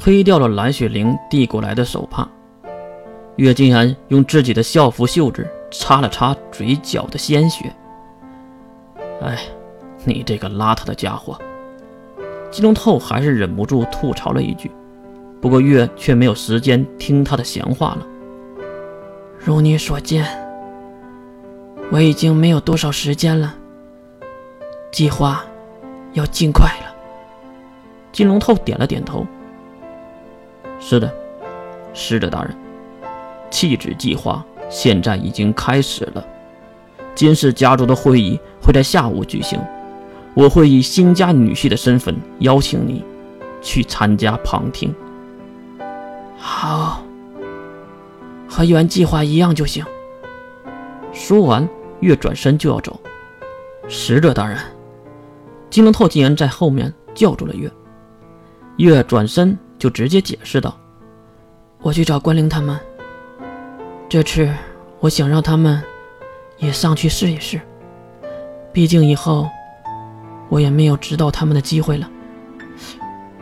推掉了蓝雪玲递过来的手帕。月竟然用自己的校服袖子擦了擦嘴角的鲜血。哎，你这个邋遢的家伙！金龙透还是忍不住吐槽了一句，不过月却没有时间听他的闲话了。如你所见，我已经没有多少时间了。计划要尽快了。金龙透点了点头。是的，是的，大人。弃子计划现在已经开始了。金氏家族的会议会在下午举行，我会以新家女婿的身份邀请你去参加旁听。好，和原计划一样就行。说完，月转身就要走。使者大人，金龙透竟然在后面叫住了月。月转身就直接解释道：“我去找关灵他们。这次我想让他们也上去试一试，毕竟以后我也没有指导他们的机会了。”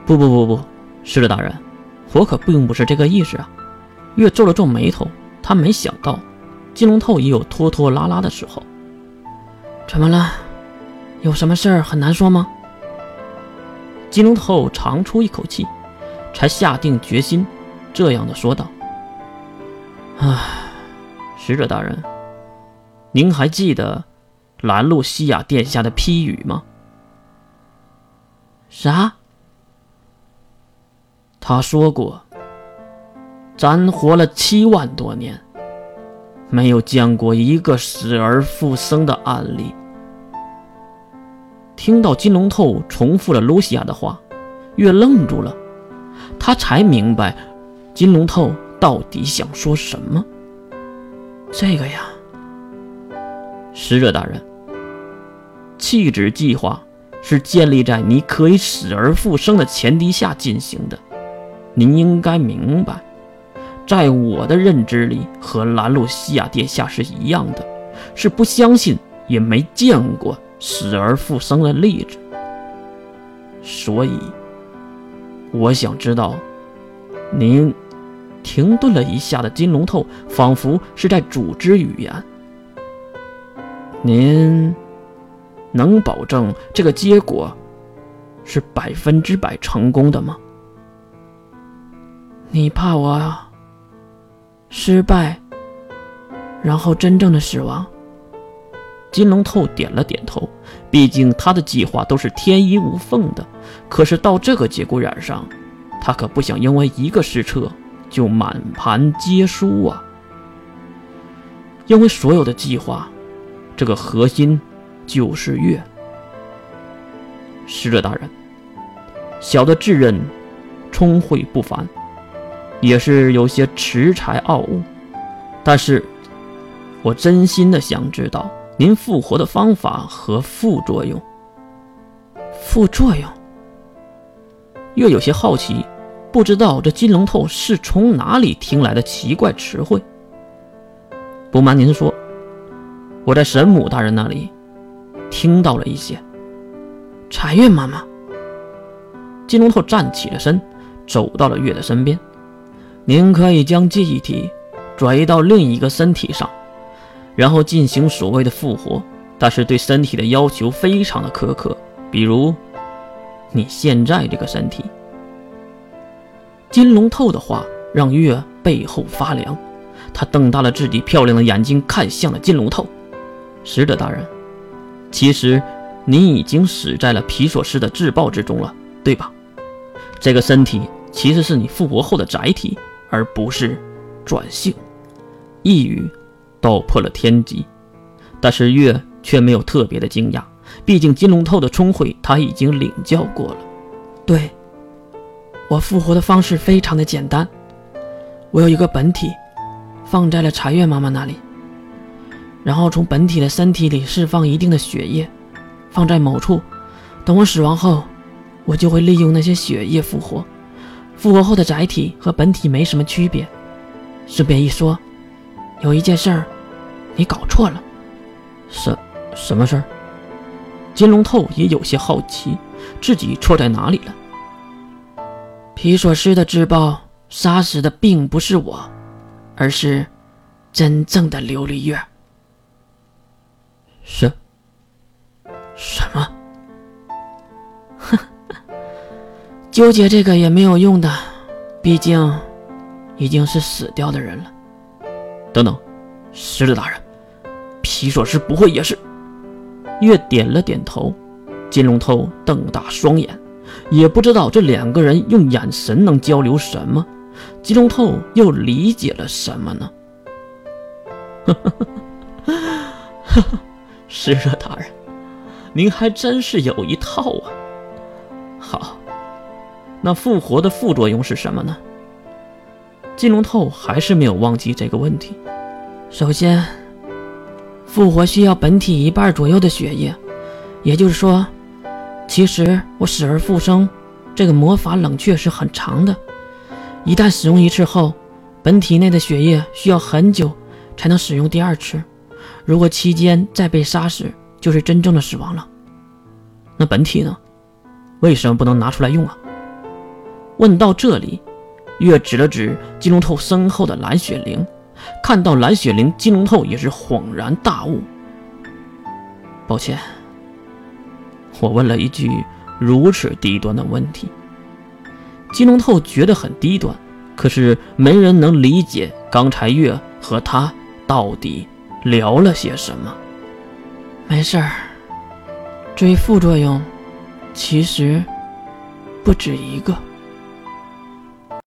不不不不，使者大人，我可并不是这个意思啊！月皱了皱眉头，他没想到金龙透也有拖拖拉拉的时候。怎么了？有什么事儿很难说吗？金龙头长出一口气，才下定决心，这样的说道：“唉，使者大人，您还记得兰露西亚殿下的批语吗？”“啥？”他说过：“咱活了七万多年，没有见过一个死而复生的案例。”听到金龙透重复了露西亚的话，月愣住了，他才明白金龙透到底想说什么。这个呀，使者大人，弃子计划是建立在你可以死而复生的前提下进行的。您应该明白，在我的认知里，和兰露西亚殿下是一样的，是不相信也没见过。死而复生的例子，所以我想知道，您停顿了一下的金龙头，仿佛是在组织语言。您能保证这个结果是百分之百成功的吗？你怕我失败，然后真正的死亡？金龙透点了点头，毕竟他的计划都是天衣无缝的。可是到这个节骨眼上，他可不想因为一个失策就满盘皆输啊！因为所有的计划，这个核心就是月。使者大人，小的自认聪慧不凡，也是有些恃才傲物，但是我真心的想知道。您复活的方法和副作用？副作用？月有些好奇，不知道这金龙透是从哪里听来的奇怪词汇。不瞒您说，我在神母大人那里听到了一些。彩月妈妈，金龙透站起了身，走到了月的身边。您可以将记忆体转移到另一个身体上。然后进行所谓的复活，但是对身体的要求非常的苛刻，比如你现在这个身体。金龙透的话让月背后发凉，他瞪大了自己漂亮的眼睛，看向了金龙透。使者大人，其实你已经死在了皮索斯的自爆之中了，对吧？这个身体其实是你复活后的载体，而不是转性。一语。道破了天机，但是月却没有特别的惊讶，毕竟金龙透的聪慧他已经领教过了。对，我复活的方式非常的简单，我有一个本体，放在了茶月妈妈那里，然后从本体的身体里释放一定的血液，放在某处，等我死亡后，我就会利用那些血液复活。复活后的载体和本体没什么区别。顺便一说。有一件事儿，你搞错了。什什么事儿？金龙透也有些好奇，自己错在哪里了。皮索斯的自爆杀死的并不是我，而是真正的琉璃月。什什么？哼，纠结这个也没有用的，毕竟已经是死掉的人了。等等，狮子大人，皮索斯不会也是？月点了点头，金龙头瞪大双眼，也不知道这两个人用眼神能交流什么，金龙头又理解了什么呢？哈哈哈哈哈！狮子大人，您还真是有一套啊！好，那复活的副作用是什么呢？金龙透还是没有忘记这个问题。首先，复活需要本体一半左右的血液，也就是说，其实我死而复生这个魔法冷却是很长的。一旦使用一次后，本体内的血液需要很久才能使用第二次。如果期间再被杀死，就是真正的死亡了。那本体呢？为什么不能拿出来用啊？问到这里，月指了指金龙透身后的蓝雪灵。看到蓝雪灵，金龙透也是恍然大悟。抱歉，我问了一句如此低端的问题。金龙透觉得很低端，可是没人能理解刚才月和他到底。聊了些什么？没事儿。至于副作用，其实不止一个。